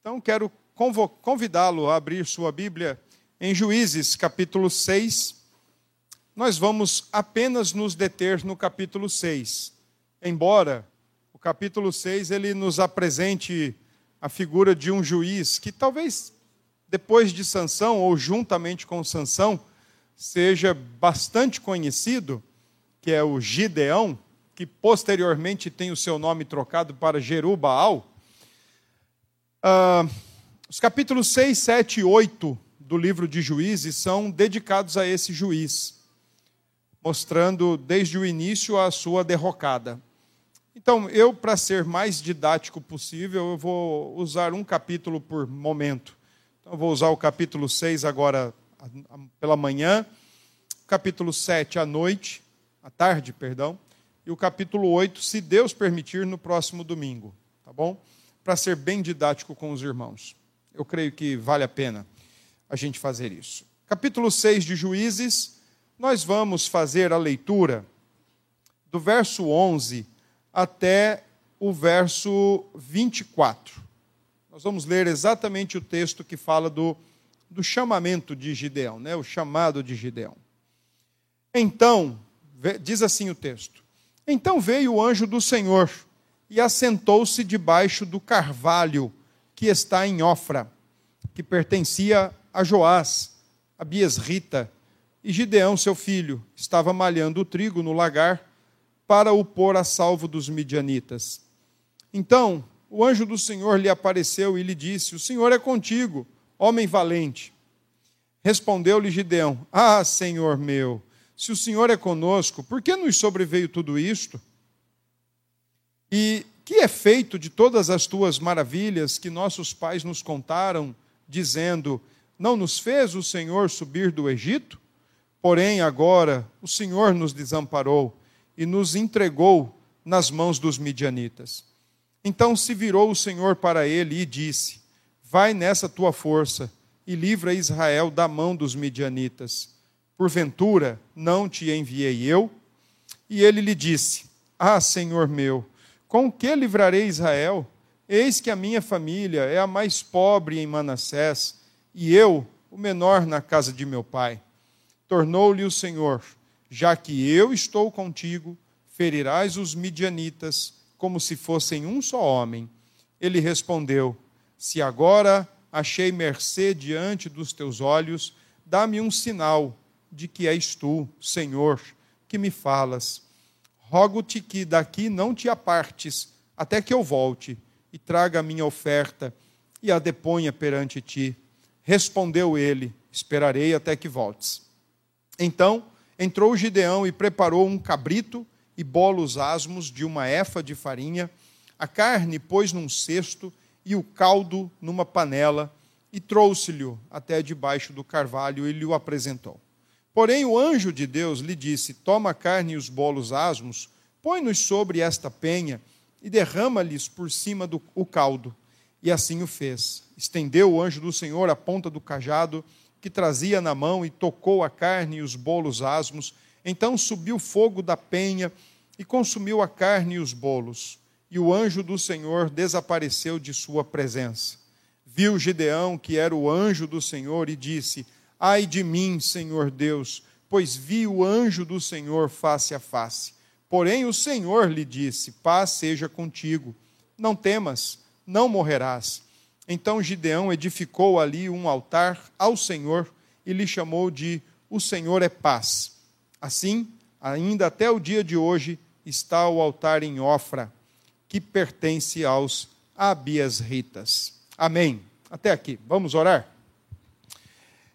Então, quero convidá-lo a abrir sua Bíblia em Juízes, capítulo 6. Nós vamos apenas nos deter no capítulo 6. Embora o capítulo 6 ele nos apresente a figura de um juiz que talvez depois de Sansão ou juntamente com Sansão seja bastante conhecido, que é o Gideão, que posteriormente tem o seu nome trocado para Jerubaal. Uh, os capítulos 6, 7 e 8 do livro de Juízes são dedicados a esse juiz, mostrando desde o início a sua derrocada. Então, eu, para ser mais didático possível, eu vou usar um capítulo por momento. Então, eu vou usar o capítulo 6 agora pela manhã, capítulo 7 à noite, à tarde, perdão, e o capítulo 8, se Deus permitir, no próximo domingo, tá bom? Para ser bem didático com os irmãos. Eu creio que vale a pena a gente fazer isso. Capítulo 6 de Juízes, nós vamos fazer a leitura do verso 11 até o verso 24. Nós vamos ler exatamente o texto que fala do, do chamamento de Gideão, né? o chamado de Gideão. Então, diz assim o texto: Então veio o anjo do Senhor e assentou-se debaixo do carvalho que está em Ofra, que pertencia a Joás, a Biesrita, e Gideão, seu filho, estava malhando o trigo no lagar para o pôr a salvo dos midianitas. Então, o anjo do Senhor lhe apareceu e lhe disse: O Senhor é contigo, homem valente. Respondeu-lhe Gideão: Ah, Senhor meu, se o Senhor é conosco, por que nos sobreveio tudo isto? E que é feito de todas as tuas maravilhas que nossos pais nos contaram, dizendo: Não nos fez o Senhor subir do Egito? Porém, agora o Senhor nos desamparou e nos entregou nas mãos dos midianitas. Então se virou o Senhor para ele e disse: Vai nessa tua força e livra Israel da mão dos midianitas. Porventura não te enviei eu? E ele lhe disse: Ah, Senhor meu, com que livrarei Israel? Eis que a minha família é a mais pobre em Manassés, e eu, o menor na casa de meu pai. Tornou-lhe o Senhor: Já que eu estou contigo, ferirás os midianitas como se fossem um só homem. Ele respondeu: Se agora achei mercê diante dos teus olhos, dá-me um sinal de que és tu, Senhor, que me falas rogo-te que daqui não te apartes, até que eu volte e traga a minha oferta e a deponha perante ti. Respondeu ele: Esperarei até que voltes. Então entrou Gideão e preparou um cabrito e bolos asmos de uma efa de farinha, a carne pôs num cesto e o caldo numa panela, e trouxe-lhe até debaixo do carvalho e lhe o apresentou. Porém, o anjo de Deus lhe disse: Toma a carne e os bolos asmos, põe-nos sobre esta penha e derrama-lhes por cima do o caldo. E assim o fez. Estendeu o anjo do Senhor a ponta do cajado que trazia na mão e tocou a carne e os bolos asmos. Então subiu fogo da penha e consumiu a carne e os bolos. E o anjo do Senhor desapareceu de sua presença. Viu Gideão, que era o anjo do Senhor, e disse: Ai de mim, Senhor Deus, pois vi o anjo do Senhor face a face. Porém o Senhor lhe disse: Paz seja contigo, não temas, não morrerás. Então Gideão edificou ali um altar ao Senhor e lhe chamou de O Senhor é Paz. Assim, ainda até o dia de hoje, está o altar em Ofra, que pertence aos Abias Ritas. Amém. Até aqui. Vamos orar?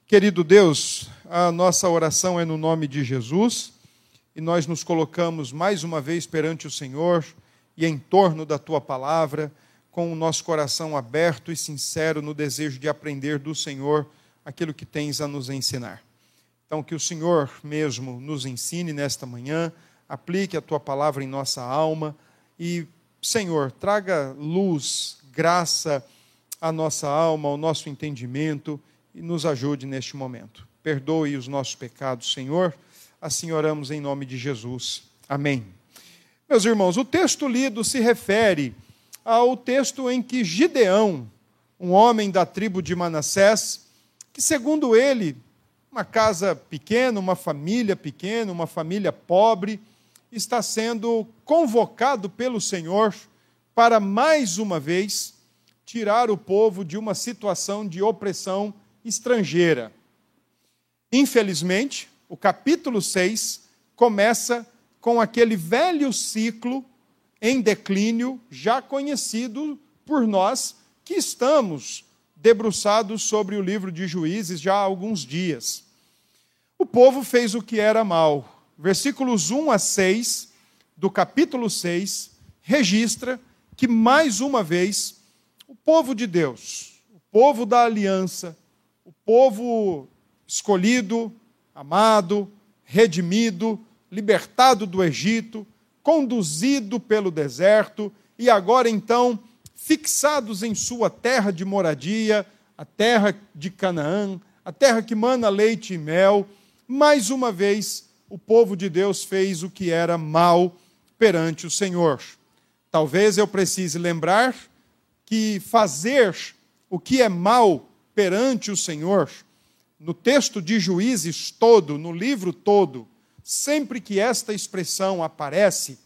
Querido Deus, a nossa oração é no nome de Jesus e nós nos colocamos mais uma vez perante o Senhor e em torno da tua palavra, com o nosso coração aberto e sincero no desejo de aprender do Senhor aquilo que tens a nos ensinar. Então, que o Senhor mesmo nos ensine nesta manhã, aplique a tua palavra em nossa alma e, Senhor, traga luz, graça à nossa alma, ao nosso entendimento e nos ajude neste momento. Perdoe os nossos pecados, Senhor. Assim oramos em nome de Jesus. Amém. Meus irmãos, o texto lido se refere ao texto em que Gideão um homem da tribo de Manassés, que, segundo ele, uma casa pequena, uma família pequena, uma família pobre, está sendo convocado pelo Senhor para mais uma vez tirar o povo de uma situação de opressão estrangeira. Infelizmente, o capítulo 6 começa com aquele velho ciclo em declínio já conhecido por nós que estamos debruçados sobre o livro de Juízes já há alguns dias. O povo fez o que era mal. Versículos 1 a 6 do capítulo 6 registra que mais uma vez o povo de Deus, o povo da aliança, o povo escolhido, amado, redimido, libertado do Egito, conduzido pelo deserto e agora então fixados em sua terra de moradia, a terra de Canaã, a terra que mana leite e mel, mais uma vez o povo de Deus fez o que era mal perante o Senhor. Talvez eu precise lembrar que fazer o que é mal perante o Senhor, no texto de Juízes todo, no livro todo, sempre que esta expressão aparece,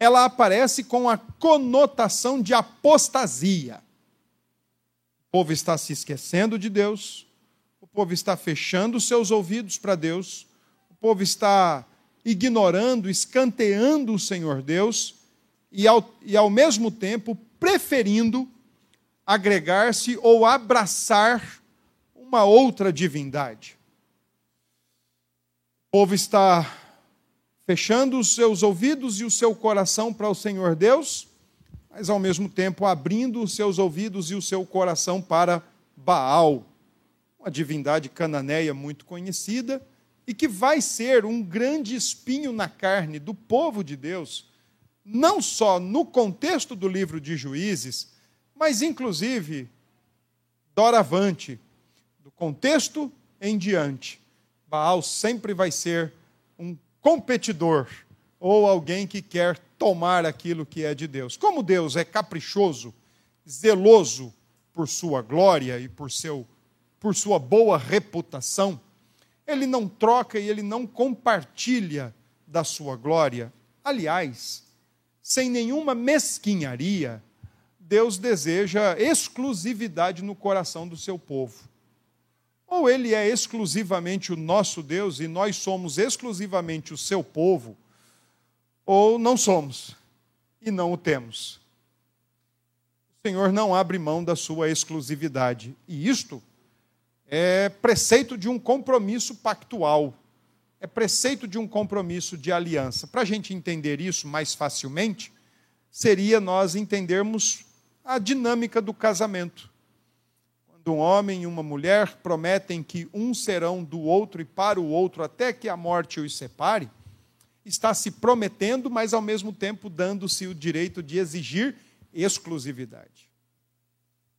ela aparece com a conotação de apostasia. O povo está se esquecendo de Deus, o povo está fechando seus ouvidos para Deus, o povo está ignorando, escanteando o Senhor Deus e ao, e ao mesmo tempo preferindo agregar-se ou abraçar uma outra divindade. O povo está fechando os seus ouvidos e o seu coração para o Senhor Deus, mas ao mesmo tempo abrindo os seus ouvidos e o seu coração para Baal, uma divindade cananeia muito conhecida e que vai ser um grande espinho na carne do povo de Deus, não só no contexto do livro de Juízes, mas inclusive doravante, do contexto em diante. Baal sempre vai ser um competidor ou alguém que quer tomar aquilo que é de Deus. Como Deus é caprichoso, zeloso por sua glória e por, seu, por sua boa reputação, ele não troca e ele não compartilha da sua glória. Aliás, sem nenhuma mesquinharia, Deus deseja exclusividade no coração do seu povo. Ou ele é exclusivamente o nosso Deus e nós somos exclusivamente o seu povo, ou não somos e não o temos. O Senhor não abre mão da sua exclusividade. E isto é preceito de um compromisso pactual, é preceito de um compromisso de aliança. Para a gente entender isso mais facilmente, seria nós entendermos a dinâmica do casamento. Quando um homem e uma mulher prometem que um serão do outro e para o outro até que a morte os separe, está se prometendo, mas ao mesmo tempo dando-se o direito de exigir exclusividade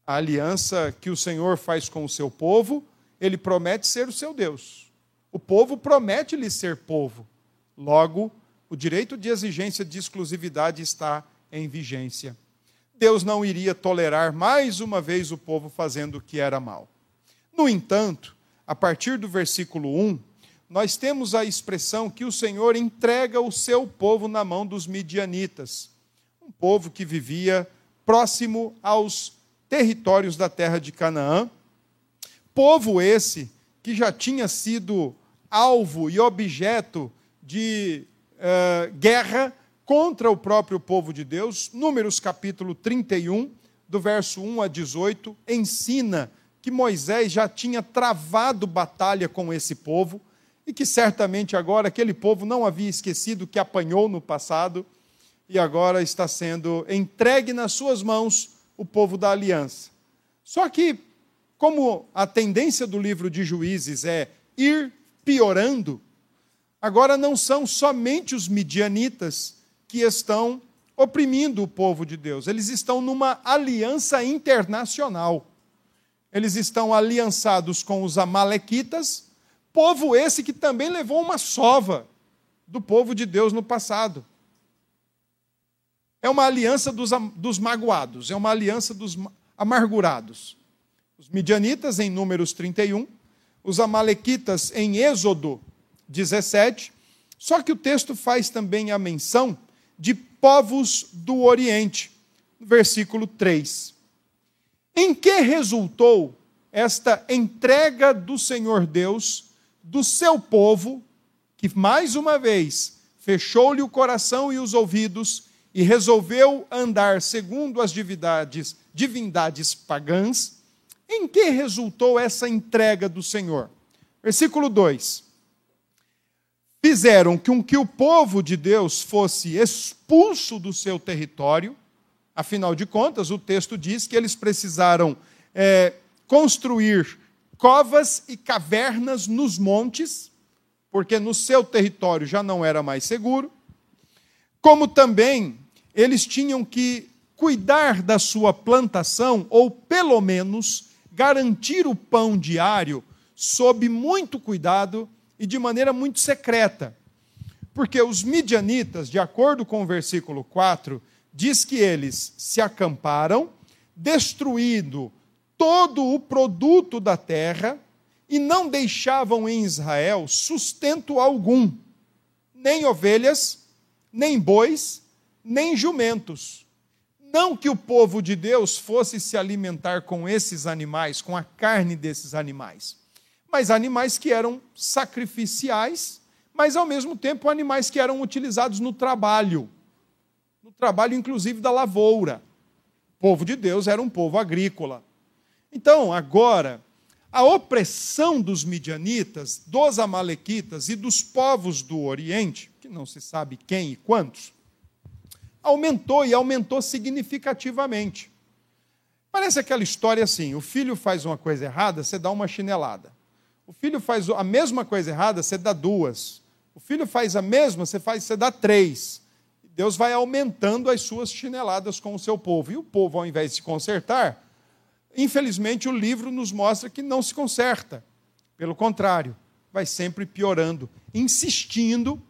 a aliança que o Senhor faz com o seu povo, ele promete ser o seu Deus. O povo promete lhe ser povo. Logo, o direito de exigência de exclusividade está em vigência. Deus não iria tolerar mais uma vez o povo fazendo o que era mal. No entanto, a partir do versículo 1, nós temos a expressão que o Senhor entrega o seu povo na mão dos midianitas, um povo que vivia próximo aos territórios da terra de Canaã. Povo esse que já tinha sido alvo e objeto de uh, guerra contra o próprio povo de Deus. Números capítulo 31, do verso 1 a 18, ensina que Moisés já tinha travado batalha com esse povo e que certamente agora aquele povo não havia esquecido que apanhou no passado e agora está sendo entregue nas suas mãos o povo da aliança. Só que, como a tendência do livro de Juízes é ir piorando, agora não são somente os midianitas que estão oprimindo o povo de Deus, eles estão numa aliança internacional. Eles estão aliançados com os Amalequitas, povo esse que também levou uma sova do povo de Deus no passado. É uma aliança dos, dos magoados, é uma aliança dos amargurados. Os midianitas em Números 31, os amalequitas em Êxodo 17. Só que o texto faz também a menção de povos do Oriente, versículo 3. Em que resultou esta entrega do Senhor Deus do seu povo, que mais uma vez fechou-lhe o coração e os ouvidos e resolveu andar segundo as divindades, divindades pagãs? Em que resultou essa entrega do Senhor? Versículo 2 fizeram com que o povo de Deus fosse expulso do seu território. Afinal de contas, o texto diz que eles precisaram é, construir covas e cavernas nos montes, porque no seu território já não era mais seguro. Como também eles tinham que cuidar da sua plantação, ou pelo menos garantir o pão diário, sob muito cuidado e de maneira muito secreta. Porque os midianitas, de acordo com o versículo 4, diz que eles se acamparam, destruindo todo o produto da terra e não deixavam em Israel sustento algum, nem ovelhas, nem bois, nem jumentos. Não que o povo de Deus fosse se alimentar com esses animais, com a carne desses animais mas animais que eram sacrificiais, mas ao mesmo tempo animais que eram utilizados no trabalho, no trabalho inclusive da lavoura. O povo de Deus era um povo agrícola. Então, agora, a opressão dos midianitas, dos amalequitas e dos povos do Oriente, que não se sabe quem e quantos, aumentou e aumentou significativamente. Parece aquela história assim: o filho faz uma coisa errada, você dá uma chinelada. O filho faz a mesma coisa errada, você dá duas. O filho faz a mesma, você faz, você dá três. Deus vai aumentando as suas chineladas com o seu povo. E o povo, ao invés de se consertar, infelizmente o livro nos mostra que não se conserta. Pelo contrário, vai sempre piorando, insistindo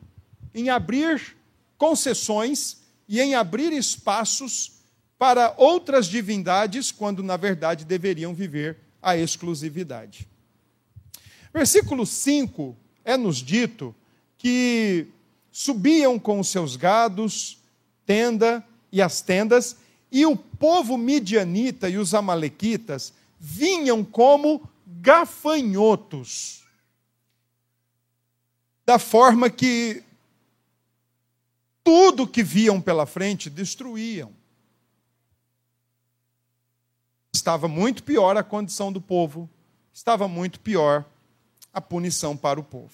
em abrir concessões e em abrir espaços para outras divindades, quando na verdade deveriam viver a exclusividade. Versículo 5 é nos dito que subiam com os seus gados, tenda e as tendas, e o povo midianita e os amalequitas vinham como gafanhotos. Da forma que tudo que viam pela frente destruíam. Estava muito pior a condição do povo, estava muito pior a punição para o povo.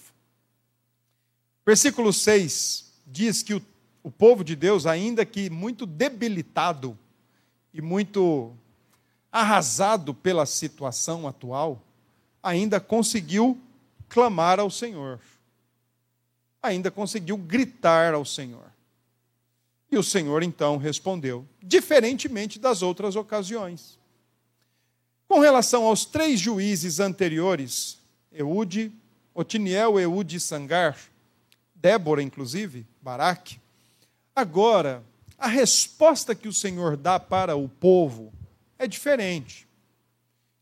Versículo 6 diz que o, o povo de Deus, ainda que muito debilitado e muito arrasado pela situação atual, ainda conseguiu clamar ao Senhor. Ainda conseguiu gritar ao Senhor. E o Senhor então respondeu, diferentemente das outras ocasiões. Com relação aos três juízes anteriores, Eude, Otiniel, Eude e Sangar, Débora, inclusive, Baraque. Agora, a resposta que o Senhor dá para o povo é diferente.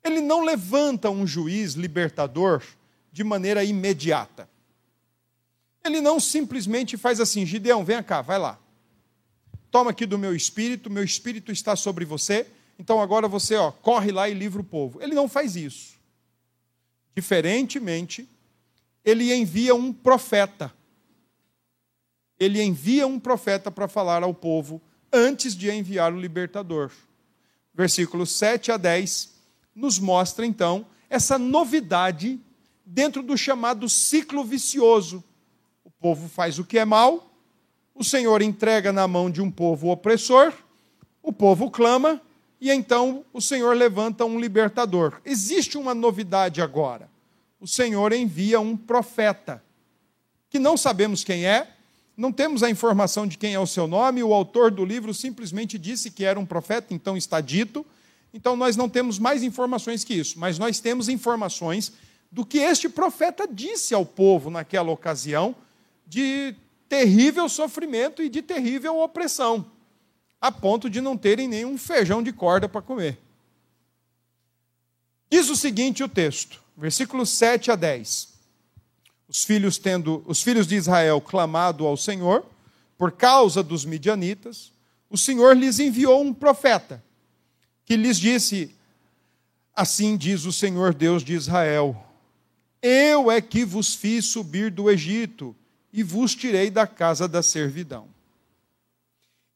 Ele não levanta um juiz libertador de maneira imediata. Ele não simplesmente faz assim: Gideão, vem cá, vai lá. Toma aqui do meu espírito, meu espírito está sobre você, então agora você ó, corre lá e livra o povo. Ele não faz isso. Diferentemente, ele envia um profeta. Ele envia um profeta para falar ao povo antes de enviar o libertador. Versículos 7 a 10 nos mostra então essa novidade dentro do chamado ciclo vicioso. O povo faz o que é mal, o Senhor entrega na mão de um povo opressor, o povo clama, e então o Senhor levanta um libertador. Existe uma novidade agora. O Senhor envia um profeta, que não sabemos quem é, não temos a informação de quem é o seu nome, o autor do livro simplesmente disse que era um profeta, então está dito. Então nós não temos mais informações que isso, mas nós temos informações do que este profeta disse ao povo naquela ocasião de terrível sofrimento e de terrível opressão a ponto de não terem nenhum feijão de corda para comer. Diz o seguinte o texto, versículos 7 a 10. Os filhos tendo, os filhos de Israel clamado ao Senhor por causa dos midianitas, o Senhor lhes enviou um profeta que lhes disse: Assim diz o Senhor Deus de Israel: Eu é que vos fiz subir do Egito e vos tirei da casa da servidão.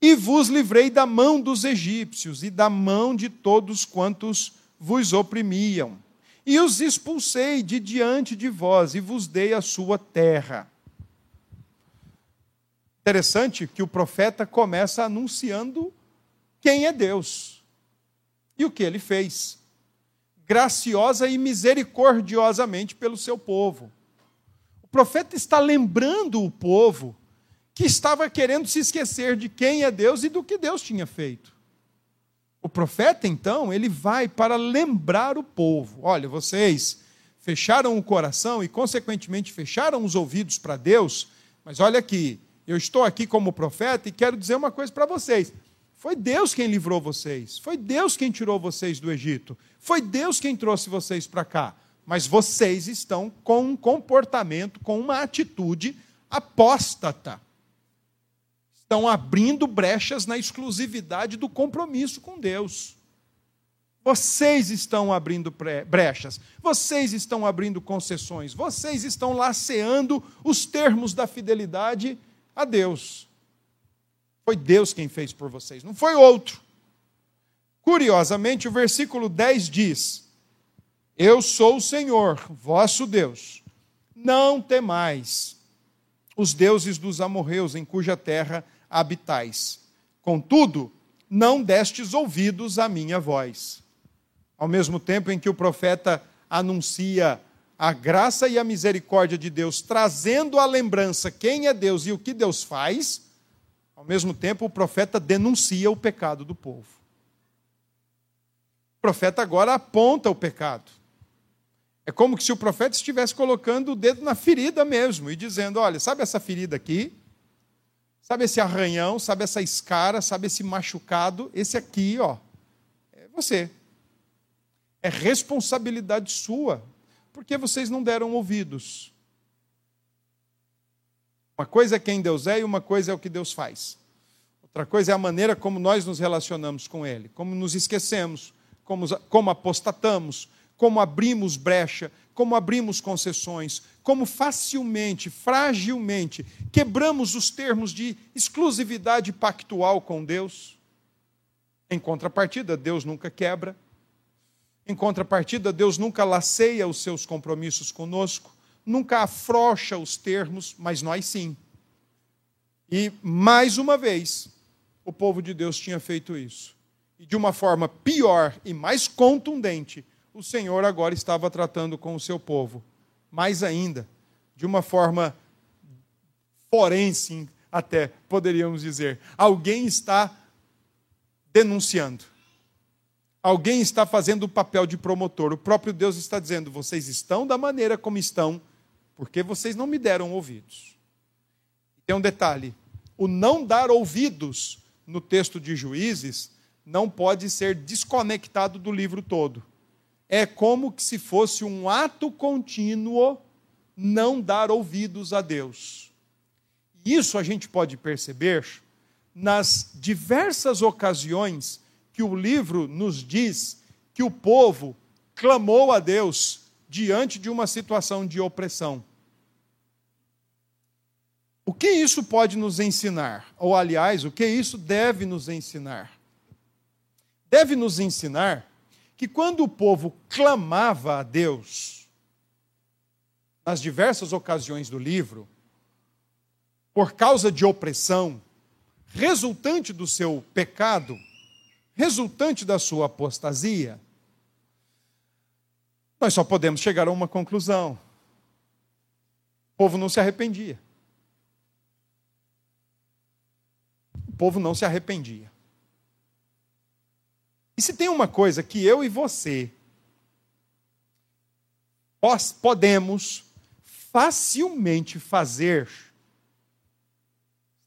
E vos livrei da mão dos egípcios e da mão de todos quantos vos oprimiam. E os expulsei de diante de vós e vos dei a sua terra. Interessante que o profeta começa anunciando quem é Deus e o que ele fez, graciosa e misericordiosamente pelo seu povo. O profeta está lembrando o povo que estava querendo se esquecer de quem é Deus e do que Deus tinha feito. O profeta, então, ele vai para lembrar o povo: olha, vocês fecharam o coração e, consequentemente, fecharam os ouvidos para Deus, mas olha aqui, eu estou aqui como profeta e quero dizer uma coisa para vocês. Foi Deus quem livrou vocês. Foi Deus quem tirou vocês do Egito. Foi Deus quem trouxe vocês para cá. Mas vocês estão com um comportamento, com uma atitude apóstata. Estão abrindo brechas na exclusividade do compromisso com Deus. Vocês estão abrindo brechas, vocês estão abrindo concessões, vocês estão laceando os termos da fidelidade a Deus. Foi Deus quem fez por vocês, não foi outro. Curiosamente, o versículo 10 diz: Eu sou o Senhor, vosso Deus. Não temais os deuses dos amorreus em cuja terra habitais. Contudo, não destes ouvidos à minha voz. Ao mesmo tempo em que o profeta anuncia a graça e a misericórdia de Deus, trazendo à lembrança quem é Deus e o que Deus faz, ao mesmo tempo o profeta denuncia o pecado do povo. O profeta agora aponta o pecado. É como se o profeta estivesse colocando o dedo na ferida mesmo e dizendo: olha, sabe essa ferida aqui? Sabe esse arranhão? Sabe essa escara? Sabe esse machucado? Esse aqui, ó, é você. É responsabilidade sua porque vocês não deram ouvidos. Uma coisa é quem Deus é e uma coisa é o que Deus faz. Outra coisa é a maneira como nós nos relacionamos com Ele, como nos esquecemos, como, como apostatamos, como abrimos brecha, como abrimos concessões, como facilmente, fragilmente quebramos os termos de exclusividade pactual com Deus. Em contrapartida, Deus nunca quebra, em contrapartida, Deus nunca laceia os seus compromissos conosco, nunca afrouxa os termos, mas nós sim. E, mais uma vez, o povo de Deus tinha feito isso. E de uma forma pior e mais contundente, o Senhor agora estava tratando com o seu povo. Mais ainda, de uma forma forense, até poderíamos dizer. Alguém está denunciando. Alguém está fazendo o papel de promotor. O próprio Deus está dizendo: vocês estão da maneira como estão, porque vocês não me deram ouvidos. Tem um detalhe: o não dar ouvidos no texto de Juízes não pode ser desconectado do livro todo. É como se fosse um ato contínuo não dar ouvidos a Deus. Isso a gente pode perceber nas diversas ocasiões que o livro nos diz que o povo clamou a Deus diante de uma situação de opressão. O que isso pode nos ensinar? Ou, aliás, o que isso deve nos ensinar? Deve nos ensinar que quando o povo clamava a Deus, nas diversas ocasiões do livro, por causa de opressão, resultante do seu pecado, resultante da sua apostasia, nós só podemos chegar a uma conclusão: o povo não se arrependia. O povo não se arrependia. E se tem uma coisa que eu e você nós podemos facilmente fazer,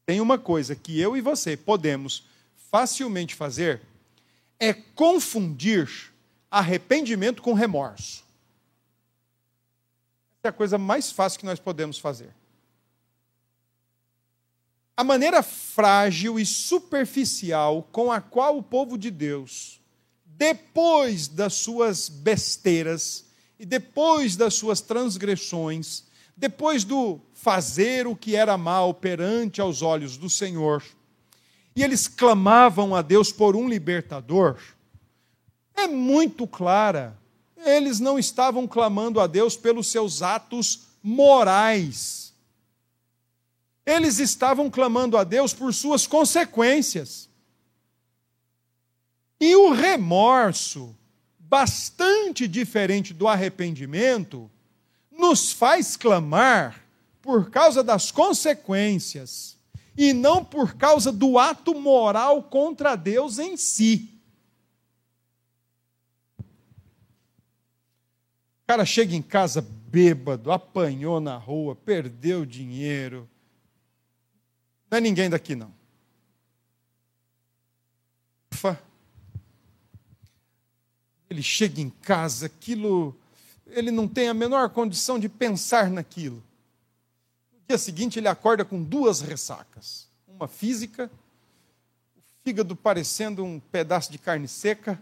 tem uma coisa que eu e você podemos facilmente fazer, é confundir arrependimento com remorso. Essa é a coisa mais fácil que nós podemos fazer. A maneira frágil e superficial com a qual o povo de Deus, depois das suas besteiras e depois das suas transgressões, depois do fazer o que era mal perante aos olhos do Senhor, e eles clamavam a Deus por um libertador, é muito clara. Eles não estavam clamando a Deus pelos seus atos morais. Eles estavam clamando a Deus por suas consequências. E o remorso, bastante diferente do arrependimento, nos faz clamar por causa das consequências e não por causa do ato moral contra Deus em si. O cara chega em casa bêbado, apanhou na rua, perdeu dinheiro. Não é ninguém daqui, não. Ele chega em casa, aquilo. Ele não tem a menor condição de pensar naquilo. No dia seguinte, ele acorda com duas ressacas: uma física, o fígado parecendo um pedaço de carne seca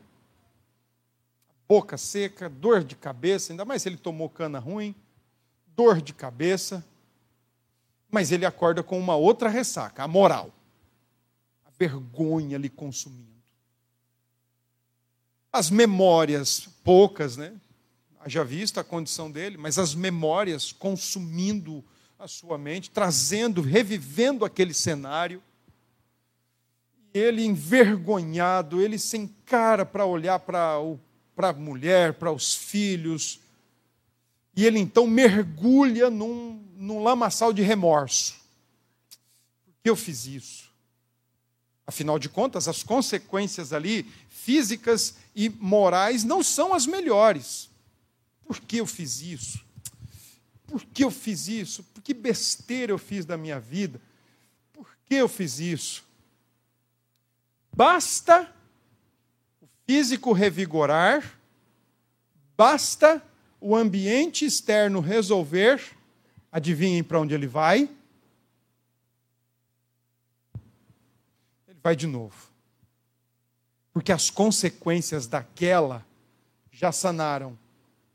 boca seca, dor de cabeça, ainda mais se ele tomou cana ruim, dor de cabeça. Mas ele acorda com uma outra ressaca, a moral. A vergonha lhe consumindo. As memórias, poucas, né? Haja visto a condição dele, mas as memórias consumindo a sua mente, trazendo, revivendo aquele cenário. Ele envergonhado, ele sem cara para olhar para a mulher, para os filhos. E ele então mergulha num, num lamaçal de remorso. Por que eu fiz isso? Afinal de contas, as consequências ali, físicas e morais, não são as melhores. Por que eu fiz isso? Por que eu fiz isso? Por que besteira eu fiz da minha vida? Por que eu fiz isso? Basta físico revigorar, basta o ambiente externo resolver, adivinhem para onde ele vai? Ele vai de novo. Porque as consequências daquela já sanaram.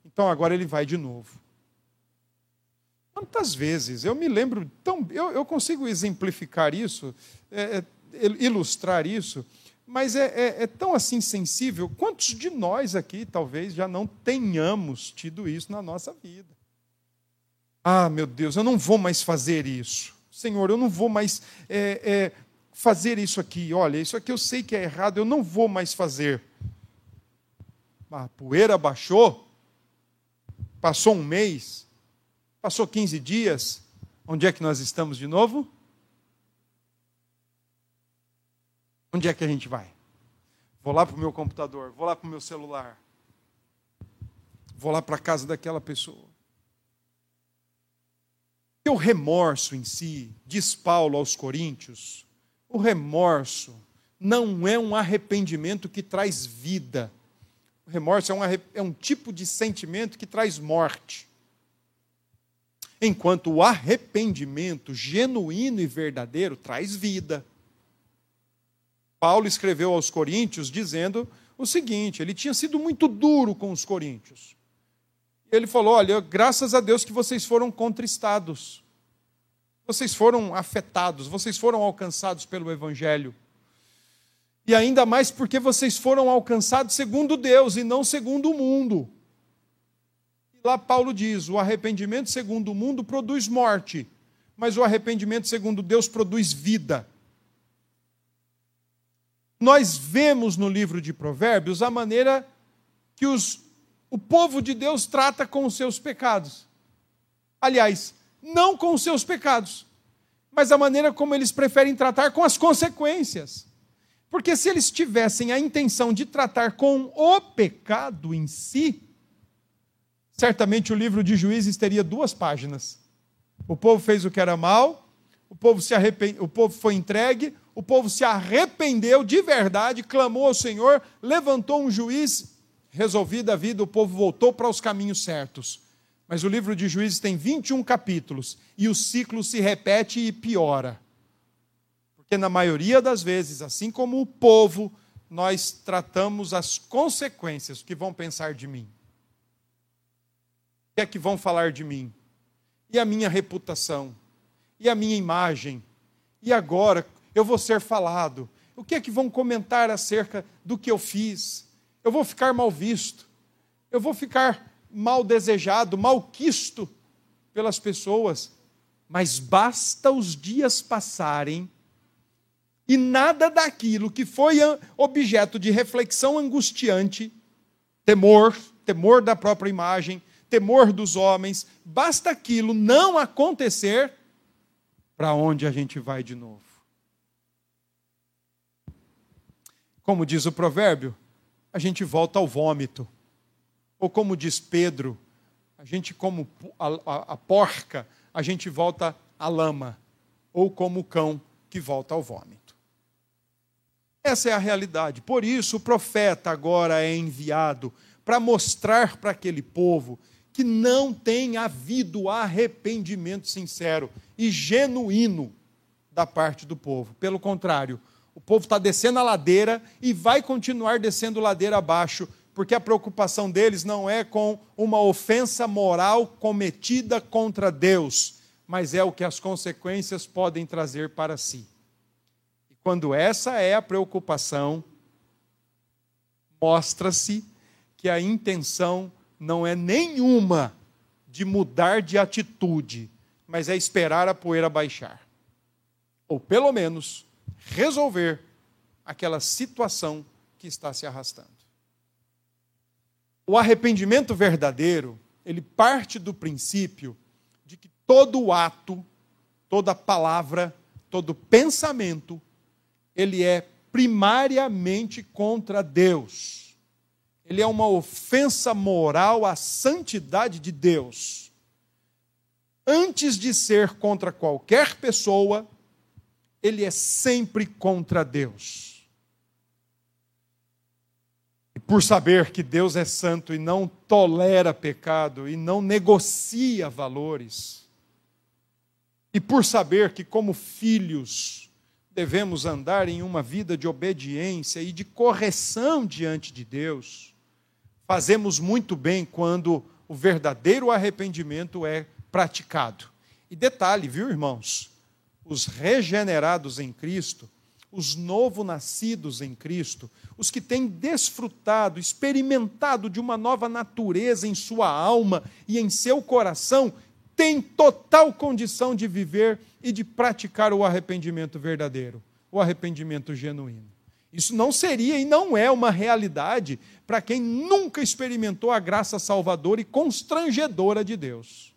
Então agora ele vai de novo. Quantas vezes? Eu me lembro tão. Eu, eu consigo exemplificar isso, é, é, ilustrar isso mas é, é, é, tão assim sensível. Quantos de nós aqui talvez já não tenhamos tido isso na nossa vida? Ah, meu Deus, eu não vou mais fazer isso. Senhor, eu não vou mais é, é, fazer isso aqui. Olha, isso aqui eu sei que é errado, eu não vou mais fazer. A poeira baixou, passou um mês, passou 15 dias. Onde é que nós estamos de novo? Onde é que a gente vai? Vou lá para o meu computador, vou lá para o meu celular, vou lá para a casa daquela pessoa. O remorso em si, diz Paulo aos Coríntios, o remorso não é um arrependimento que traz vida. O remorso é um, é um tipo de sentimento que traz morte. Enquanto o arrependimento genuíno e verdadeiro traz vida. Paulo escreveu aos Coríntios dizendo o seguinte: ele tinha sido muito duro com os coríntios. Ele falou: Olha, graças a Deus que vocês foram contristados, vocês foram afetados, vocês foram alcançados pelo Evangelho. E ainda mais porque vocês foram alcançados segundo Deus e não segundo o mundo. Lá Paulo diz: o arrependimento segundo o mundo produz morte, mas o arrependimento segundo Deus produz vida nós vemos no livro de Provérbios a maneira que os, o povo de Deus trata com os seus pecados. Aliás, não com os seus pecados, mas a maneira como eles preferem tratar com as consequências. Porque se eles tivessem a intenção de tratar com o pecado em si, certamente o livro de Juízes teria duas páginas. O povo fez o que era mal, o povo se arrepende, o povo foi entregue, o povo se arrependeu de verdade, clamou ao Senhor, levantou um juiz resolvida a vida, o povo voltou para os caminhos certos. Mas o livro de Juízes tem 21 capítulos e o ciclo se repete e piora. Porque na maioria das vezes, assim como o povo, nós tratamos as consequências, que vão pensar de mim. O que é que vão falar de mim? E a minha reputação? E a minha imagem? E agora eu vou ser falado? O que é que vão comentar acerca do que eu fiz? Eu vou ficar mal visto. Eu vou ficar mal desejado, mal quisto pelas pessoas. Mas basta os dias passarem e nada daquilo que foi objeto de reflexão angustiante, temor, temor da própria imagem, temor dos homens, basta aquilo não acontecer, para onde a gente vai de novo? Como diz o provérbio, a gente volta ao vômito. Ou como diz Pedro, a gente, como a, a, a porca, a gente volta à lama. Ou como o cão que volta ao vômito. Essa é a realidade. Por isso, o profeta agora é enviado para mostrar para aquele povo que não tem havido arrependimento sincero e genuíno da parte do povo. Pelo contrário, o povo está descendo a ladeira e vai continuar descendo ladeira abaixo, porque a preocupação deles não é com uma ofensa moral cometida contra Deus, mas é o que as consequências podem trazer para si. Quando essa é a preocupação, mostra-se que a intenção não é nenhuma de mudar de atitude, mas é esperar a poeira baixar. Ou pelo menos resolver aquela situação que está se arrastando. O arrependimento verdadeiro, ele parte do princípio de que todo ato, toda palavra, todo pensamento ele é primariamente contra Deus. Ele é uma ofensa moral à santidade de Deus. Antes de ser contra qualquer pessoa, ele é sempre contra Deus. E por saber que Deus é santo e não tolera pecado e não negocia valores, e por saber que, como filhos, devemos andar em uma vida de obediência e de correção diante de Deus, fazemos muito bem quando o verdadeiro arrependimento é praticado. E detalhe, viu, irmãos? Os regenerados em Cristo, os novo-nascidos em Cristo, os que têm desfrutado, experimentado de uma nova natureza em sua alma e em seu coração, têm total condição de viver e de praticar o arrependimento verdadeiro, o arrependimento genuíno. Isso não seria e não é uma realidade para quem nunca experimentou a graça salvadora e constrangedora de Deus.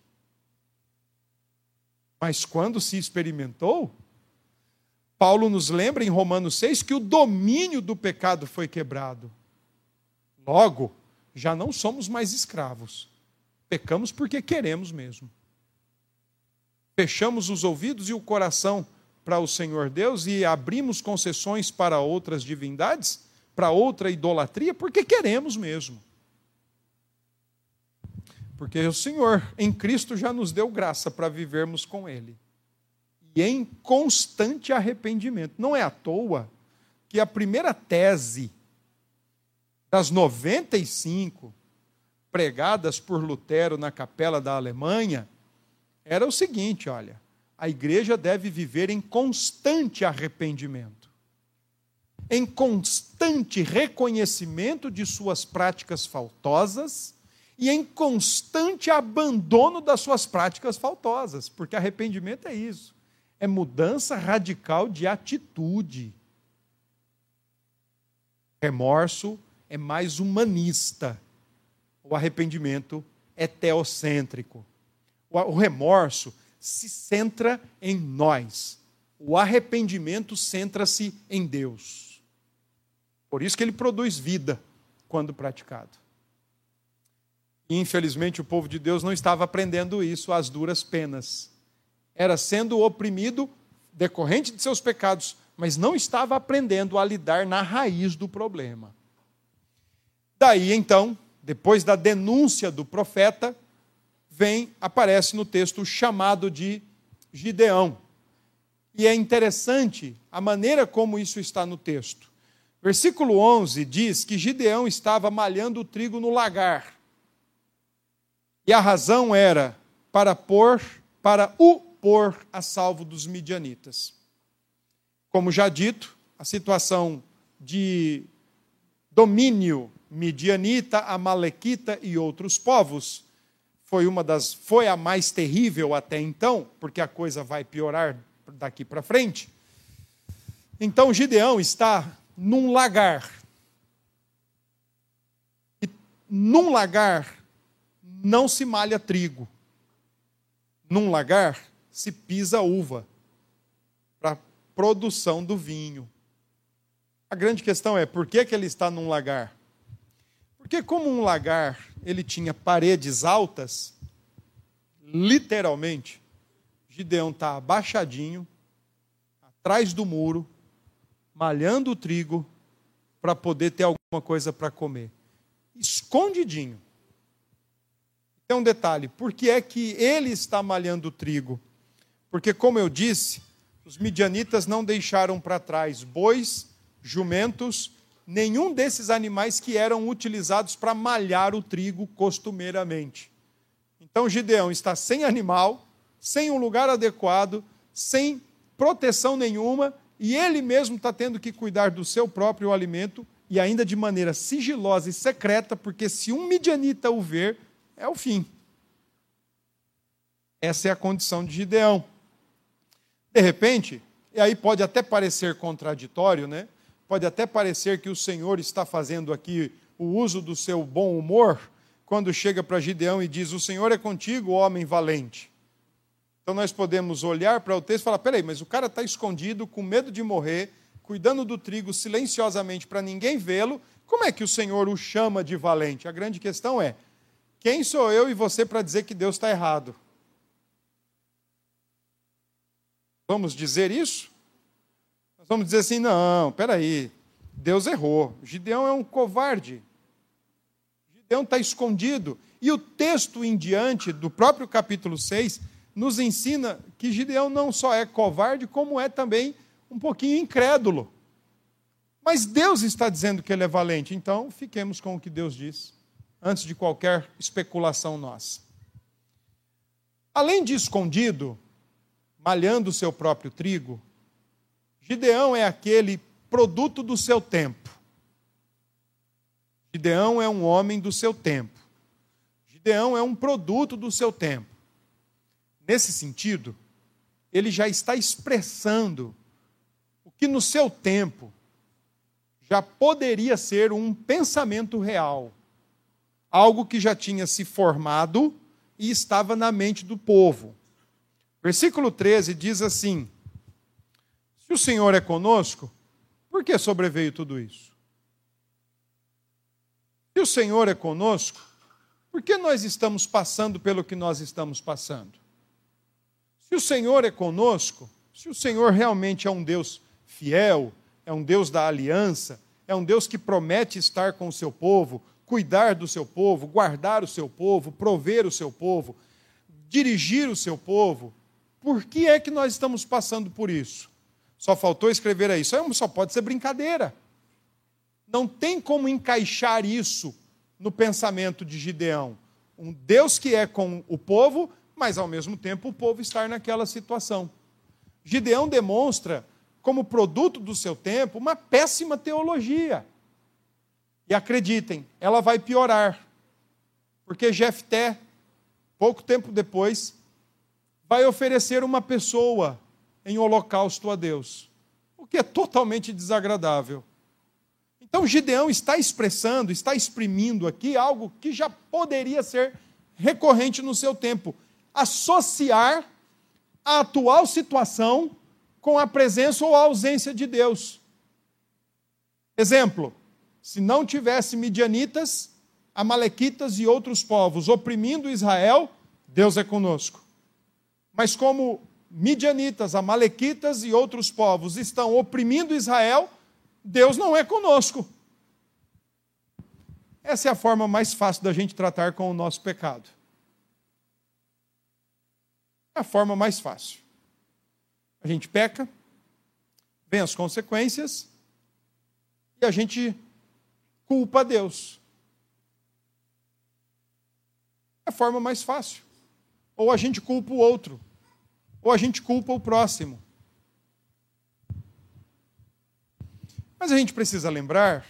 Mas quando se experimentou, Paulo nos lembra em Romanos 6 que o domínio do pecado foi quebrado. Logo, já não somos mais escravos. Pecamos porque queremos mesmo fechamos os ouvidos e o coração para o Senhor Deus e abrimos concessões para outras divindades, para outra idolatria, porque queremos mesmo. Porque o Senhor em Cristo já nos deu graça para vivermos com Ele. E em constante arrependimento. Não é à toa que a primeira tese das 95 pregadas por Lutero na capela da Alemanha era o seguinte: olha, a igreja deve viver em constante arrependimento, em constante reconhecimento de suas práticas faltosas e em constante abandono das suas práticas faltosas, porque arrependimento é isso, é mudança radical de atitude. Remorso é mais humanista, o arrependimento é teocêntrico. O remorso se centra em nós. O arrependimento centra-se em Deus. Por isso que ele produz vida quando praticado. Infelizmente, o povo de Deus não estava aprendendo isso às duras penas. Era sendo oprimido decorrente de seus pecados, mas não estava aprendendo a lidar na raiz do problema. Daí então, depois da denúncia do profeta, vem, aparece no texto o chamado de Gideão. E é interessante a maneira como isso está no texto. Versículo 11 diz que Gideão estava malhando o trigo no lagar. E a razão era para pôr, para o pôr a salvo dos midianitas. Como já dito, a situação de domínio midianita, amalequita e outros povos foi uma das foi a mais terrível até então, porque a coisa vai piorar daqui para frente. Então Gideão está num lagar. E num lagar não se malha trigo. Num lagar se pisa uva para produção do vinho. A grande questão é por que, que ele está num lagar? Porque como um lagar ele tinha paredes altas, literalmente, Gideão está abaixadinho, atrás do muro, malhando o trigo para poder ter alguma coisa para comer. Escondidinho. Tem um detalhe: por que é que ele está malhando o trigo? Porque, como eu disse, os midianitas não deixaram para trás bois, jumentos, nenhum desses animais que eram utilizados para malhar o trigo costumeiramente. Então Gideão está sem animal, sem um lugar adequado, sem proteção nenhuma, e ele mesmo está tendo que cuidar do seu próprio alimento e ainda de maneira sigilosa e secreta, porque se um midianita o ver, é o fim. Essa é a condição de Gideão. De repente, e aí pode até parecer contraditório, né? Pode até parecer que o Senhor está fazendo aqui o uso do seu bom humor quando chega para Gideão e diz: O Senhor é contigo, homem valente. Então nós podemos olhar para o texto e falar: peraí, mas o cara está escondido, com medo de morrer, cuidando do trigo silenciosamente para ninguém vê-lo. Como é que o Senhor o chama de valente? A grande questão é: quem sou eu e você para dizer que Deus está errado? Vamos dizer isso? vamos dizer assim: não, peraí, Deus errou. Gideão é um covarde. Gideão está escondido. E o texto em diante, do próprio capítulo 6, nos ensina que Gideão não só é covarde, como é também um pouquinho incrédulo. Mas Deus está dizendo que ele é valente, então fiquemos com o que Deus diz, antes de qualquer especulação nossa. Além de escondido, malhando o seu próprio trigo, Gideão é aquele produto do seu tempo. Gideão é um homem do seu tempo. Gideão é um produto do seu tempo. Nesse sentido, ele já está expressando o que no seu tempo já poderia ser um pensamento real, algo que já tinha se formado e estava na mente do povo. Versículo 13 diz assim: se o Senhor é conosco, por que sobreveio tudo isso? Se o Senhor é conosco, por que nós estamos passando pelo que nós estamos passando? Se o Senhor é conosco, se o Senhor realmente é um Deus fiel, é um Deus da aliança, é um Deus que promete estar com o seu povo, cuidar do seu povo, guardar o seu povo, prover o seu povo, dirigir o seu povo, por que é que nós estamos passando por isso? Só faltou escrever aí. Isso só pode ser brincadeira. Não tem como encaixar isso no pensamento de Gideão. Um Deus que é com o povo, mas ao mesmo tempo o povo estar naquela situação. Gideão demonstra, como produto do seu tempo, uma péssima teologia. E acreditem, ela vai piorar. Porque Jefté, pouco tempo depois, vai oferecer uma pessoa em holocausto a Deus, o que é totalmente desagradável. Então Gideão está expressando, está exprimindo aqui algo que já poderia ser recorrente no seu tempo: associar a atual situação com a presença ou a ausência de Deus. Exemplo: se não tivesse midianitas, amalequitas e outros povos oprimindo Israel, Deus é conosco. Mas como midianitas, amalequitas e outros povos estão oprimindo Israel, Deus não é conosco. Essa é a forma mais fácil da gente tratar com o nosso pecado. É a forma mais fácil. A gente peca, vem as consequências, e a gente culpa a Deus. É a forma mais fácil. Ou a gente culpa o outro, ou a gente culpa o próximo. Mas a gente precisa lembrar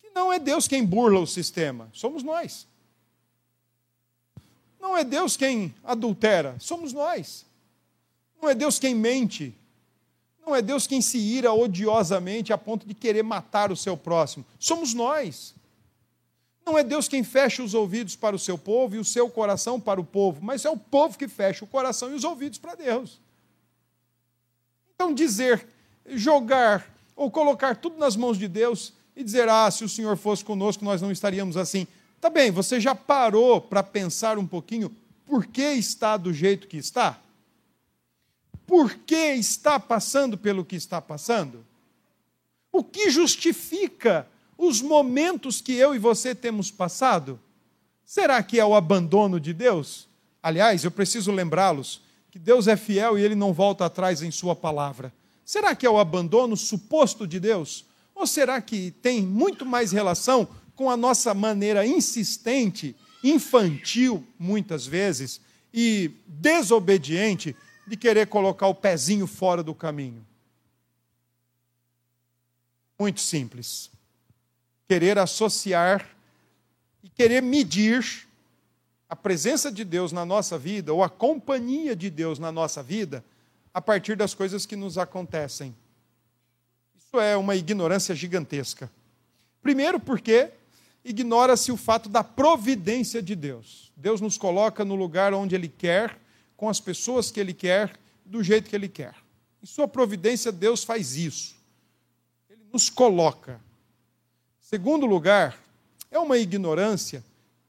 que não é Deus quem burla o sistema, somos nós. Não é Deus quem adultera, somos nós. Não é Deus quem mente. Não é Deus quem se ira odiosamente a ponto de querer matar o seu próximo. Somos nós. Não é Deus quem fecha os ouvidos para o seu povo e o seu coração para o povo, mas é o povo que fecha o coração e os ouvidos para Deus. Então, dizer, jogar ou colocar tudo nas mãos de Deus e dizer: ah, se o Senhor fosse conosco, nós não estaríamos assim. Tá bem, você já parou para pensar um pouquinho por que está do jeito que está? Por que está passando pelo que está passando? O que justifica os momentos que eu e você temos passado? Será que é o abandono de Deus? Aliás, eu preciso lembrá-los que Deus é fiel e ele não volta atrás em Sua palavra. Será que é o abandono suposto de Deus? Ou será que tem muito mais relação com a nossa maneira insistente, infantil, muitas vezes, e desobediente de querer colocar o pezinho fora do caminho? Muito simples. Querer associar e querer medir a presença de Deus na nossa vida, ou a companhia de Deus na nossa vida, a partir das coisas que nos acontecem. Isso é uma ignorância gigantesca. Primeiro, porque ignora-se o fato da providência de Deus. Deus nos coloca no lugar onde Ele quer, com as pessoas que Ele quer, do jeito que Ele quer. Em Sua providência, Deus faz isso. Ele nos coloca. Segundo lugar, é uma ignorância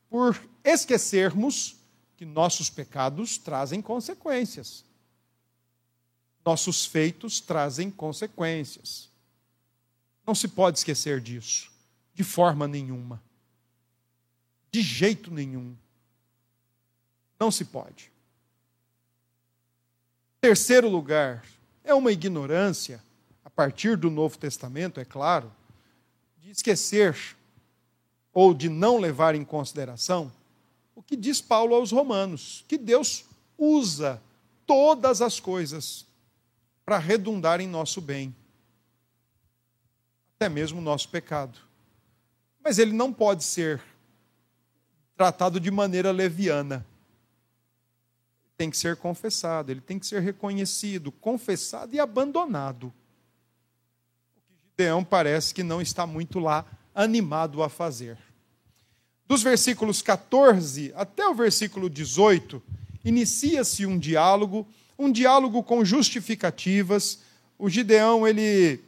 por esquecermos que nossos pecados trazem consequências nossos feitos trazem consequências. Não se pode esquecer disso, de forma nenhuma. De jeito nenhum. Não se pode. Terceiro lugar, é uma ignorância, a partir do Novo Testamento, é claro, de esquecer ou de não levar em consideração o que diz Paulo aos Romanos, que Deus usa todas as coisas para redundar em nosso bem, até mesmo o nosso pecado. Mas ele não pode ser tratado de maneira leviana. Tem que ser confessado, ele tem que ser reconhecido, confessado e abandonado. Gideão parece que não está muito lá animado a fazer. Dos versículos 14 até o versículo 18, inicia-se um diálogo um diálogo com justificativas. O Gideão, ele,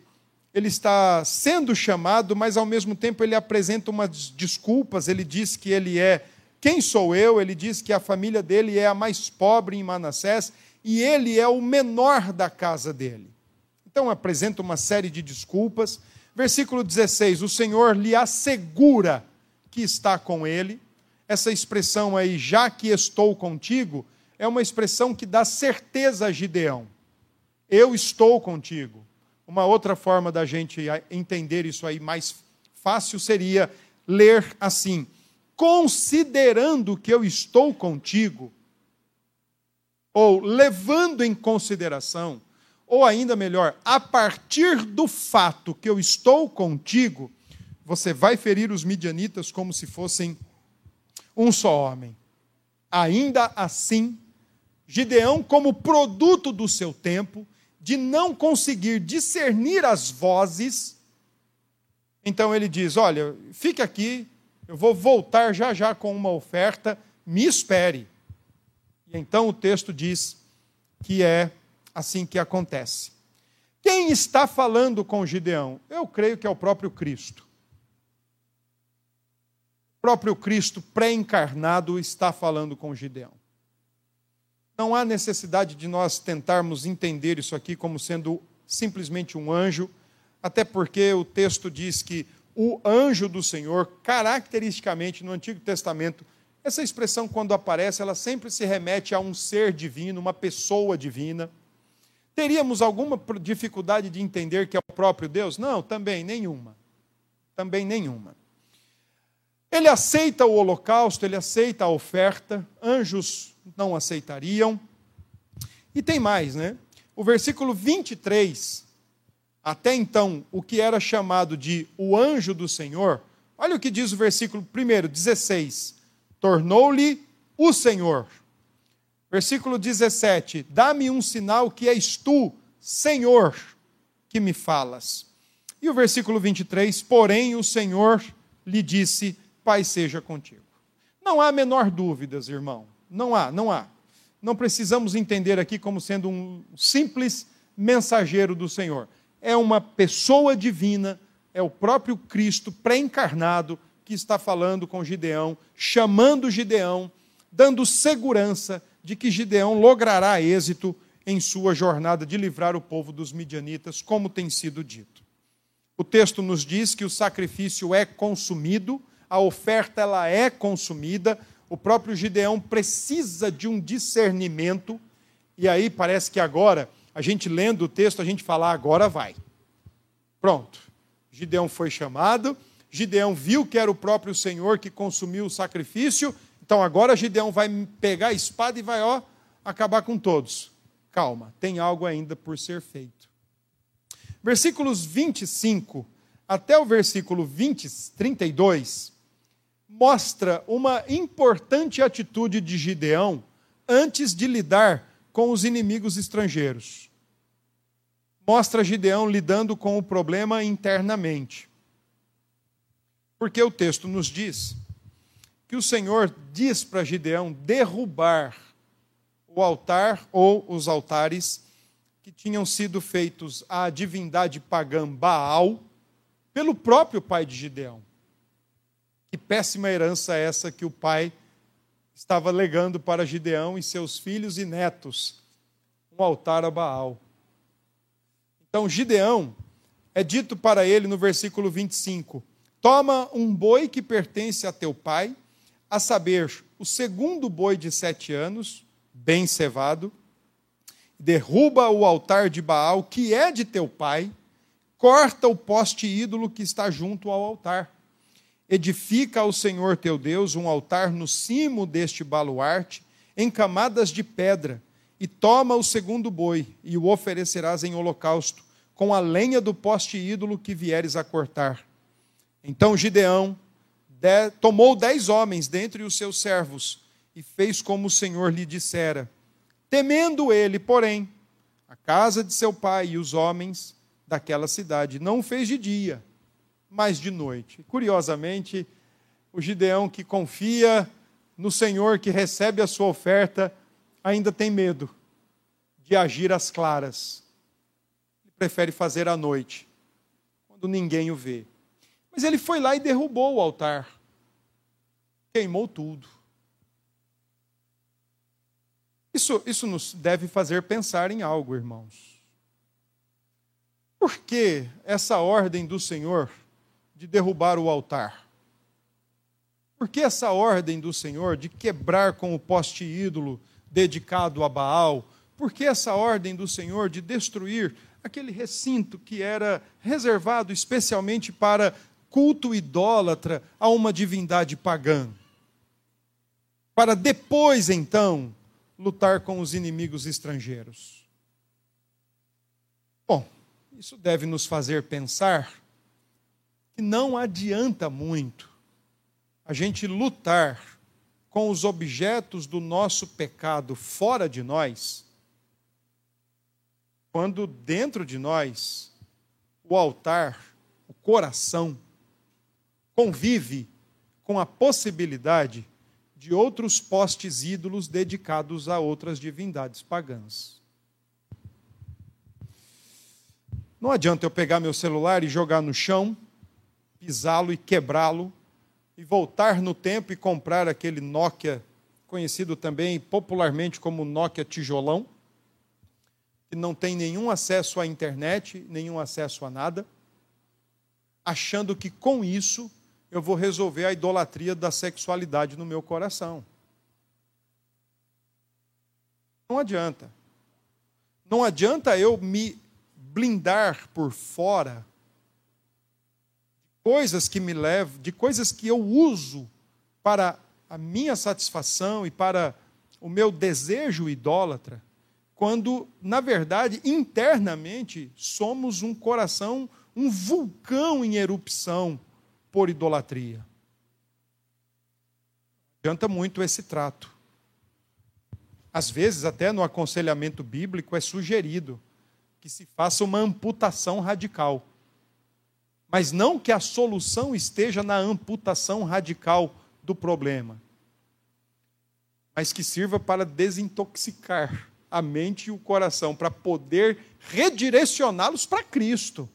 ele está sendo chamado, mas ao mesmo tempo ele apresenta umas desculpas. Ele diz que ele é quem sou eu? Ele diz que a família dele é a mais pobre em Manassés e ele é o menor da casa dele. Então apresenta uma série de desculpas. Versículo 16: O Senhor lhe assegura que está com ele. Essa expressão aí, já que estou contigo, é uma expressão que dá certeza a Gideão. Eu estou contigo. Uma outra forma da gente entender isso aí mais fácil seria ler assim: considerando que eu estou contigo, ou levando em consideração, ou ainda melhor, a partir do fato que eu estou contigo, você vai ferir os midianitas como se fossem um só homem. Ainda assim, Gideão, como produto do seu tempo, de não conseguir discernir as vozes, então ele diz: Olha, fique aqui, eu vou voltar já já com uma oferta, me espere. E então o texto diz que é assim que acontece. Quem está falando com Gideão? Eu creio que é o próprio Cristo. O próprio Cristo pré-encarnado está falando com Gideão. Não há necessidade de nós tentarmos entender isso aqui como sendo simplesmente um anjo, até porque o texto diz que o anjo do Senhor, caracteristicamente no Antigo Testamento, essa expressão, quando aparece, ela sempre se remete a um ser divino, uma pessoa divina. Teríamos alguma dificuldade de entender que é o próprio Deus? Não, também nenhuma. Também nenhuma. Ele aceita o holocausto, ele aceita a oferta, anjos não aceitariam. E tem mais, né? O versículo 23, até então, o que era chamado de o anjo do Senhor, olha o que diz o versículo 1, 16: Tornou-lhe o Senhor. Versículo 17: Dá-me um sinal que és tu, Senhor, que me falas. E o versículo 23: Porém o Senhor lhe disse: Pai seja contigo. Não há menor dúvidas, irmão. Não há, não há não precisamos entender aqui como sendo um simples mensageiro do Senhor. É uma pessoa divina, é o próprio Cristo pré-encarnado que está falando com Gideão, chamando Gideão, dando segurança de que Gideão logrará êxito em sua jornada de livrar o povo dos midianitas, como tem sido dito. O texto nos diz que o sacrifício é consumido, a oferta ela é consumida, o próprio Gideão precisa de um discernimento, e aí parece que agora, a gente lendo o texto, a gente fala, agora vai. Pronto. Gideão foi chamado, Gideão viu que era o próprio Senhor que consumiu o sacrifício, então agora Gideão vai pegar a espada e vai, ó, acabar com todos. Calma, tem algo ainda por ser feito. Versículos 25 até o versículo 20, 32 mostra uma importante atitude de Gideão antes de lidar com os inimigos estrangeiros. Mostra Gideão lidando com o problema internamente. Porque o texto nos diz que o Senhor diz para Gideão derrubar o altar ou os altares que tinham sido feitos à divindade pagã Baal pelo próprio pai de Gideão. Que péssima herança é essa que o pai estava legando para Gideão e seus filhos e netos um altar a Baal. Então, Gideão, é dito para ele no versículo 25: Toma um boi que pertence a teu pai, a saber, o segundo boi de sete anos, bem cevado, derruba o altar de Baal, que é de teu pai, corta o poste ídolo que está junto ao altar Edifica ao Senhor teu Deus um altar no cimo deste baluarte, em camadas de pedra, e toma o segundo boi, e o oferecerás em holocausto, com a lenha do poste ídolo que vieres a cortar. Então Gideão tomou dez homens dentre os seus servos, e fez como o Senhor lhe dissera. Temendo ele, porém, a casa de seu pai e os homens daquela cidade, não fez de dia mas de noite. Curiosamente, o Gideão que confia no Senhor, que recebe a sua oferta, ainda tem medo de agir às claras. Ele prefere fazer à noite, quando ninguém o vê. Mas ele foi lá e derrubou o altar, queimou tudo. Isso, isso nos deve fazer pensar em algo, irmãos. Por que essa ordem do Senhor de derrubar o altar? Por que essa ordem do Senhor de quebrar com o poste ídolo dedicado a Baal? Por que essa ordem do Senhor de destruir aquele recinto que era reservado especialmente para culto idólatra a uma divindade pagã? Para depois, então, lutar com os inimigos estrangeiros. Bom, isso deve nos fazer pensar que não adianta muito a gente lutar com os objetos do nosso pecado fora de nós, quando dentro de nós o altar, o coração, convive com a possibilidade de outros postes ídolos dedicados a outras divindades pagãs. Não adianta eu pegar meu celular e jogar no chão pisá-lo e quebrá-lo, e voltar no tempo e comprar aquele Nokia, conhecido também popularmente como Nokia tijolão, que não tem nenhum acesso à internet, nenhum acesso a nada. achando que com isso eu vou resolver a idolatria da sexualidade no meu coração. Não adianta. Não adianta eu me blindar por fora coisas que me levam, de coisas que eu uso para a minha satisfação e para o meu desejo idólatra, quando, na verdade, internamente somos um coração, um vulcão em erupção por idolatria. Adianta muito esse trato. Às vezes, até no aconselhamento bíblico, é sugerido que se faça uma amputação radical. Mas não que a solução esteja na amputação radical do problema, mas que sirva para desintoxicar a mente e o coração, para poder redirecioná-los para Cristo.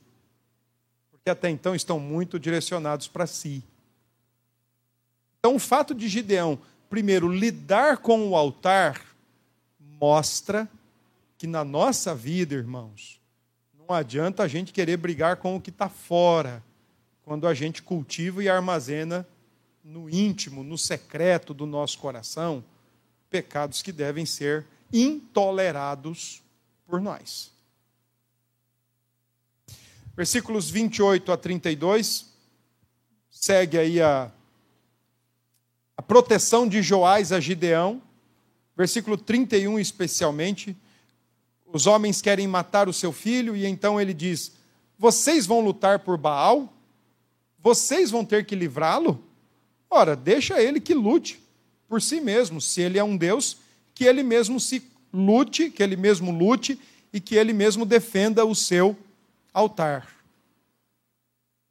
Porque até então estão muito direcionados para si. Então, o fato de Gideão, primeiro, lidar com o altar, mostra que na nossa vida, irmãos, não adianta a gente querer brigar com o que está fora, quando a gente cultiva e armazena no íntimo, no secreto do nosso coração, pecados que devem ser intolerados por nós. Versículos 28 a 32, segue aí a, a proteção de Joás a Gideão. Versículo 31, especialmente. Os homens querem matar o seu filho, e então ele diz: Vocês vão lutar por Baal? Vocês vão ter que livrá-lo? Ora, deixa ele que lute por si mesmo. Se ele é um Deus, que ele mesmo se lute, que ele mesmo lute e que ele mesmo defenda o seu altar.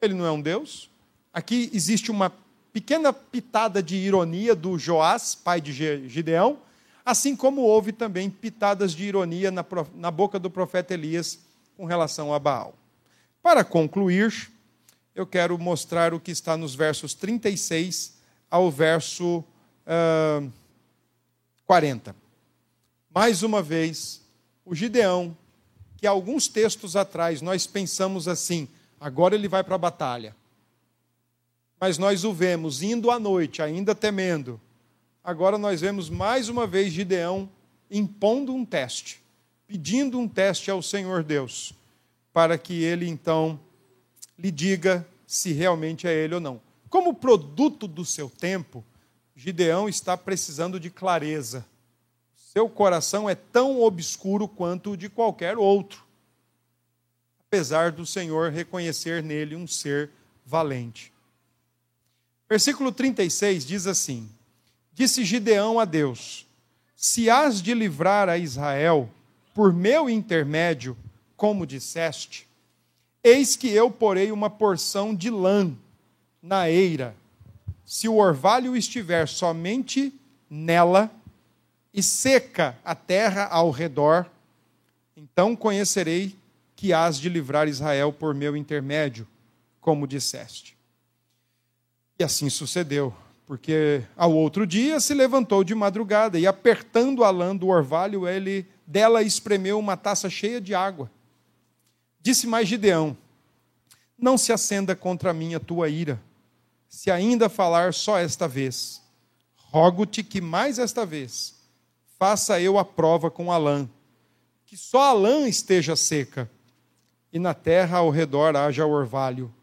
Ele não é um Deus? Aqui existe uma pequena pitada de ironia do Joás, pai de Gideão, assim como houve também pitadas de ironia na, na boca do profeta Elias com relação a Baal. Para concluir, eu quero mostrar o que está nos versos 36 ao verso uh, 40. Mais uma vez, o Gideão, que alguns textos atrás nós pensamos assim, agora ele vai para a batalha. Mas nós o vemos indo à noite, ainda temendo. Agora nós vemos mais uma vez Gideão impondo um teste, pedindo um teste ao Senhor Deus, para que ele então lhe diga se realmente é ele ou não. Como produto do seu tempo, Gideão está precisando de clareza. Seu coração é tão obscuro quanto o de qualquer outro, apesar do Senhor reconhecer nele um ser valente. Versículo 36 diz assim: Disse Gideão a Deus: Se has de livrar a Israel por meu intermédio, como disseste, Eis que eu porei uma porção de lã na eira. Se o orvalho estiver somente nela e seca a terra ao redor, então conhecerei que hás de livrar Israel por meu intermédio, como disseste. E assim sucedeu, porque ao outro dia se levantou de madrugada e apertando a lã do orvalho, ele dela espremeu uma taça cheia de água Disse mais Gideão: Não se acenda contra mim a tua ira, se ainda falar só esta vez. Rogo-te que mais esta vez faça eu a prova com a lã, que só a lã esteja seca, e na terra ao redor haja orvalho.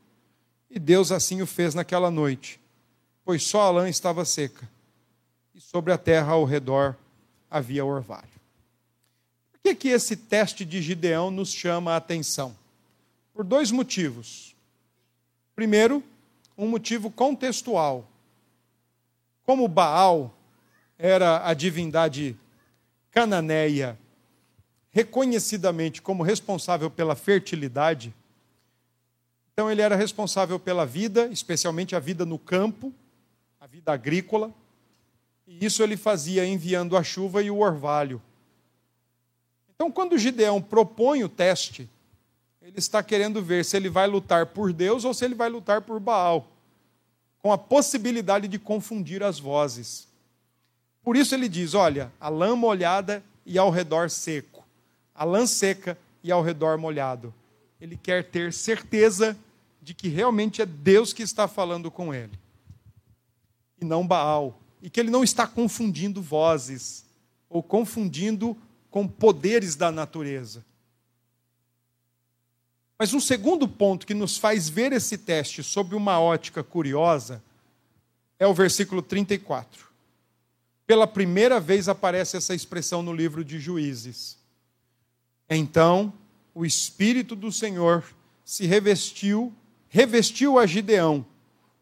E Deus assim o fez naquela noite, pois só a lã estava seca, e sobre a terra ao redor havia orvalho que, que esse teste de Gideão nos chama a atenção? Por dois motivos. Primeiro, um motivo contextual. Como Baal era a divindade cananeia, reconhecidamente como responsável pela fertilidade, então ele era responsável pela vida, especialmente a vida no campo, a vida agrícola, e isso ele fazia enviando a chuva e o orvalho então, quando Gideão propõe o teste, ele está querendo ver se ele vai lutar por Deus ou se ele vai lutar por Baal, com a possibilidade de confundir as vozes. Por isso ele diz: olha, a lã molhada e ao redor seco, a lã seca e ao redor molhado. Ele quer ter certeza de que realmente é Deus que está falando com ele, e não Baal, e que ele não está confundindo vozes, ou confundindo com poderes da natureza. Mas um segundo ponto que nos faz ver esse teste sob uma ótica curiosa é o versículo 34. Pela primeira vez aparece essa expressão no livro de Juízes. Então o Espírito do Senhor se revestiu, revestiu a Gideão,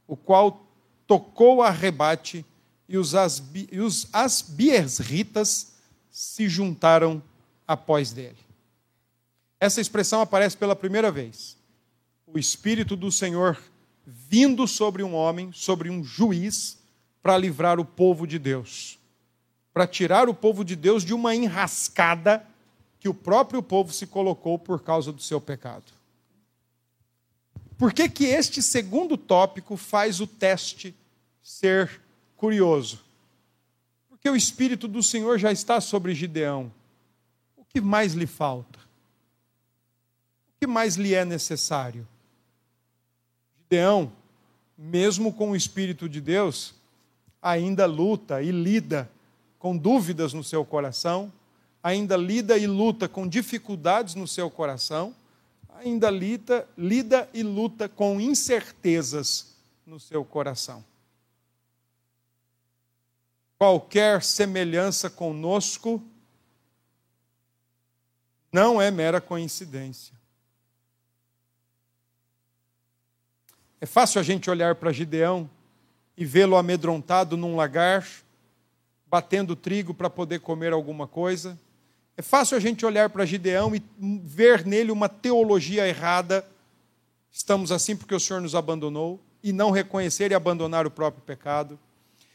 o qual tocou a rebate, e os, asbi, e os asbierritas se juntaram após dele. Essa expressão aparece pela primeira vez. O Espírito do Senhor vindo sobre um homem, sobre um juiz, para livrar o povo de Deus, para tirar o povo de Deus de uma enrascada que o próprio povo se colocou por causa do seu pecado. Por que, que este segundo tópico faz o teste ser curioso? Porque o Espírito do Senhor já está sobre Gideão. O que mais lhe falta? O que mais lhe é necessário? Gideão, mesmo com o Espírito de Deus, ainda luta e lida com dúvidas no seu coração, ainda lida e luta com dificuldades no seu coração, ainda lida, lida e luta com incertezas no seu coração. Qualquer semelhança conosco não é mera coincidência. É fácil a gente olhar para Gideão e vê-lo amedrontado num lagar, batendo trigo para poder comer alguma coisa. É fácil a gente olhar para Gideão e ver nele uma teologia errada. Estamos assim porque o Senhor nos abandonou e não reconhecer e abandonar o próprio pecado.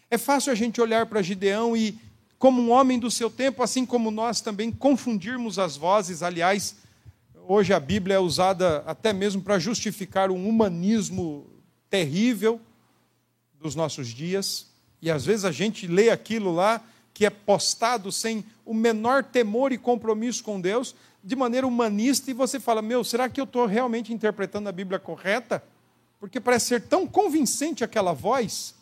É fácil a gente olhar para Gideão e, como um homem do seu tempo, assim como nós também, confundirmos as vozes. Aliás, Hoje a Bíblia é usada até mesmo para justificar um humanismo terrível dos nossos dias. E às vezes a gente lê aquilo lá que é postado sem o menor temor e compromisso com Deus, de maneira humanista, e você fala: Meu, será que eu estou realmente interpretando a Bíblia correta? Porque parece ser tão convincente aquela voz.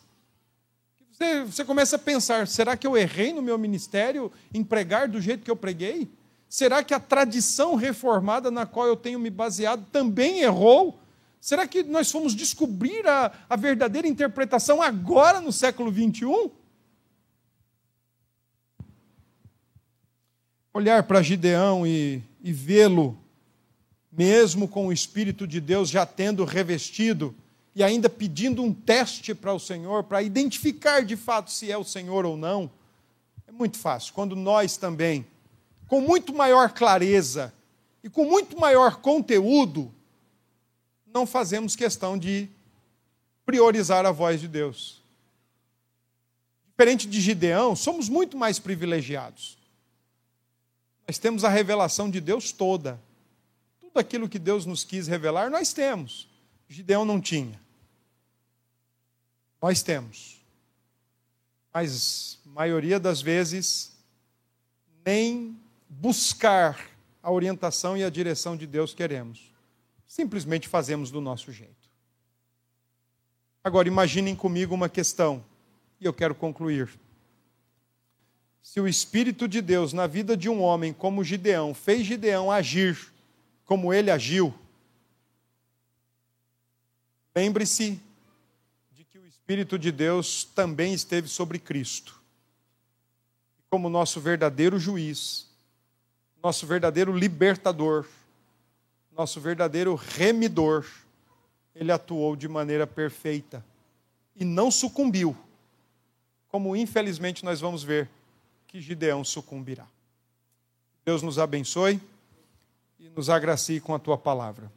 Você, você começa a pensar: será que eu errei no meu ministério em pregar do jeito que eu preguei? Será que a tradição reformada na qual eu tenho me baseado também errou? Será que nós fomos descobrir a, a verdadeira interpretação agora no século 21? Olhar para Gideão e, e vê-lo, mesmo com o Espírito de Deus já tendo revestido, e ainda pedindo um teste para o Senhor, para identificar de fato se é o Senhor ou não, é muito fácil. Quando nós também com muito maior clareza e com muito maior conteúdo, não fazemos questão de priorizar a voz de Deus. Diferente de Gideão, somos muito mais privilegiados. Nós temos a revelação de Deus toda. Tudo aquilo que Deus nos quis revelar, nós temos. Gideão não tinha. Nós temos. Mas, maioria das vezes, nem buscar a orientação e a direção de Deus queremos. Simplesmente fazemos do nosso jeito. Agora, imaginem comigo uma questão, e eu quero concluir. Se o Espírito de Deus na vida de um homem como Gideão fez Gideão agir como ele agiu, lembre-se de que o Espírito de Deus também esteve sobre Cristo, como nosso verdadeiro juiz nosso verdadeiro libertador, nosso verdadeiro remidor, ele atuou de maneira perfeita e não sucumbiu, como infelizmente nós vamos ver que Gideão sucumbirá. Deus nos abençoe e nos agracie com a tua palavra.